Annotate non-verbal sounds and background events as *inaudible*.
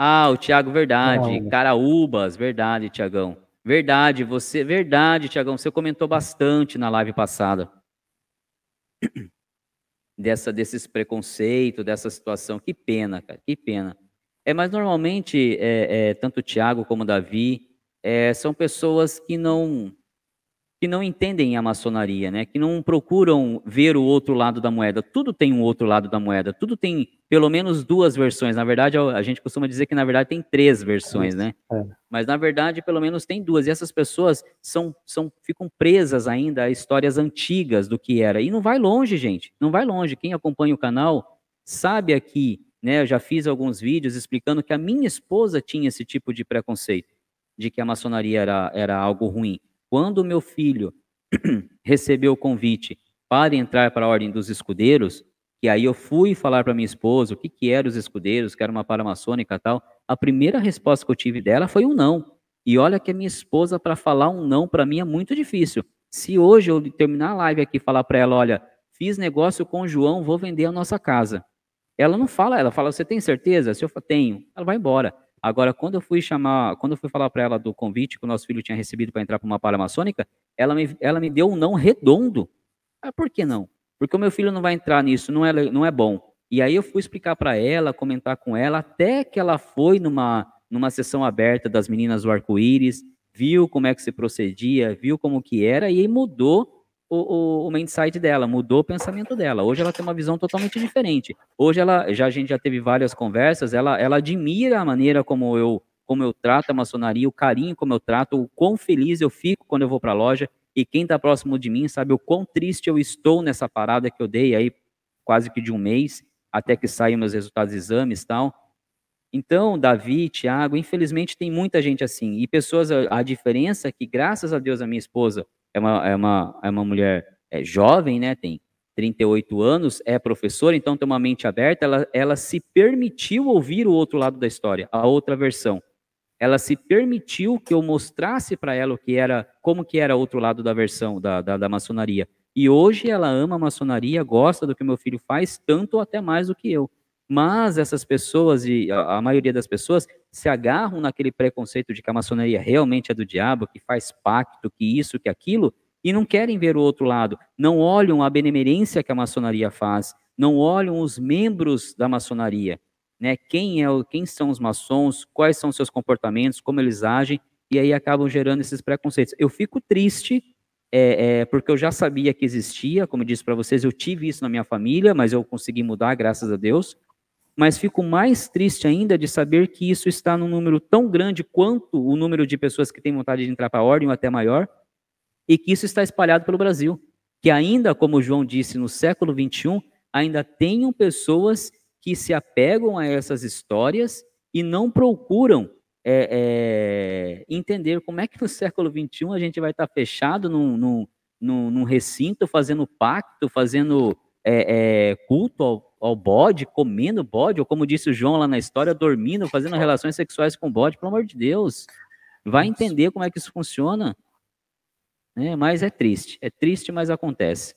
Ah, o Tiago, verdade. Não. Caraúbas, verdade, Tiagão. Verdade, você, verdade, Tiagão, você comentou bastante na live passada. *clears throat* Dessa, desses preconceitos, dessa situação. Que pena, cara, que pena. É, mas normalmente, é, é, tanto o Tiago como o Davi, é, são pessoas que não que não entendem a maçonaria, né? Que não procuram ver o outro lado da moeda. Tudo tem um outro lado da moeda. Tudo tem pelo menos duas versões. Na verdade, a gente costuma dizer que na verdade tem três versões, né? É. Mas na verdade, pelo menos tem duas. E essas pessoas são, são ficam presas ainda a histórias antigas do que era. E não vai longe, gente. Não vai longe. Quem acompanha o canal sabe aqui, né? Eu já fiz alguns vídeos explicando que a minha esposa tinha esse tipo de preconceito de que a maçonaria era, era algo ruim. Quando meu filho *clears throat* recebeu o convite para entrar para a Ordem dos Escudeiros, que aí eu fui falar para minha esposa o que, que eram os escudeiros, que era uma paramaçônica e tal, a primeira resposta que eu tive dela foi um não. E olha que a minha esposa, para falar um não, para mim é muito difícil. Se hoje eu terminar a live aqui e falar para ela, olha, fiz negócio com o João, vou vender a nossa casa. Ela não fala, ela fala, você tem certeza? Se eu tenho, ela vai embora. Agora, quando eu fui chamar, quando eu fui falar para ela do convite que o nosso filho tinha recebido para entrar para uma paramaçônica, ela me, ela me deu um não redondo. Ah, por que não? Porque o meu filho não vai entrar nisso, não é, não é bom. E aí eu fui explicar para ela, comentar com ela, até que ela foi numa, numa sessão aberta das meninas do arco-íris, viu como é que se procedia, viu como que era, e aí mudou o, o, o mindset dela, mudou o pensamento dela. Hoje ela tem uma visão totalmente diferente. Hoje ela, já a gente já teve várias conversas, ela, ela admira a maneira como eu como eu trato a maçonaria, o carinho como eu trato, o quão feliz eu fico quando eu vou para a loja. E quem está próximo de mim sabe o quão triste eu estou nessa parada que eu dei aí quase que de um mês, até que saiam meus resultados de exames tal. Então, Davi, Tiago, infelizmente tem muita gente assim. E pessoas, a, a diferença é que, graças a Deus, a minha esposa, é uma, é uma, é uma mulher é, jovem, né? Tem 38 anos, é professora, então tem uma mente aberta, ela, ela se permitiu ouvir o outro lado da história, a outra versão. Ela se permitiu que eu mostrasse para ela o que era, como que era o outro lado da versão da, da, da maçonaria. E hoje ela ama a maçonaria, gosta do que meu filho faz, tanto ou até mais do que eu. Mas essas pessoas, e a, maioria das pessoas, se agarram naquele preconceito de que a maçonaria realmente é do diabo, que faz pacto, que isso, que aquilo, e não querem ver o outro lado. Não olham a benemerência que a maçonaria faz, não olham os membros da maçonaria, né? Quem é, quem são os maçons, quais são seus comportamentos, como eles agem, e aí acabam gerando esses preconceitos. Eu fico triste é, é, porque eu já sabia que existia, como eu disse para vocês, eu tive isso na minha família, mas eu consegui mudar, graças a Deus mas fico mais triste ainda de saber que isso está num número tão grande quanto o número de pessoas que têm vontade de entrar para a ordem, ou até maior, e que isso está espalhado pelo Brasil. Que ainda, como João disse, no século XXI, ainda tenham pessoas que se apegam a essas histórias e não procuram é, é, entender como é que no século XXI a gente vai estar fechado num, num, num, num recinto, fazendo pacto, fazendo é, é culto ao ao bode, comendo bode, ou como disse o João lá na história, dormindo, fazendo relações sexuais com bode, pelo amor de Deus. Vai entender como é que isso funciona. É, mas é triste, é triste, mas acontece.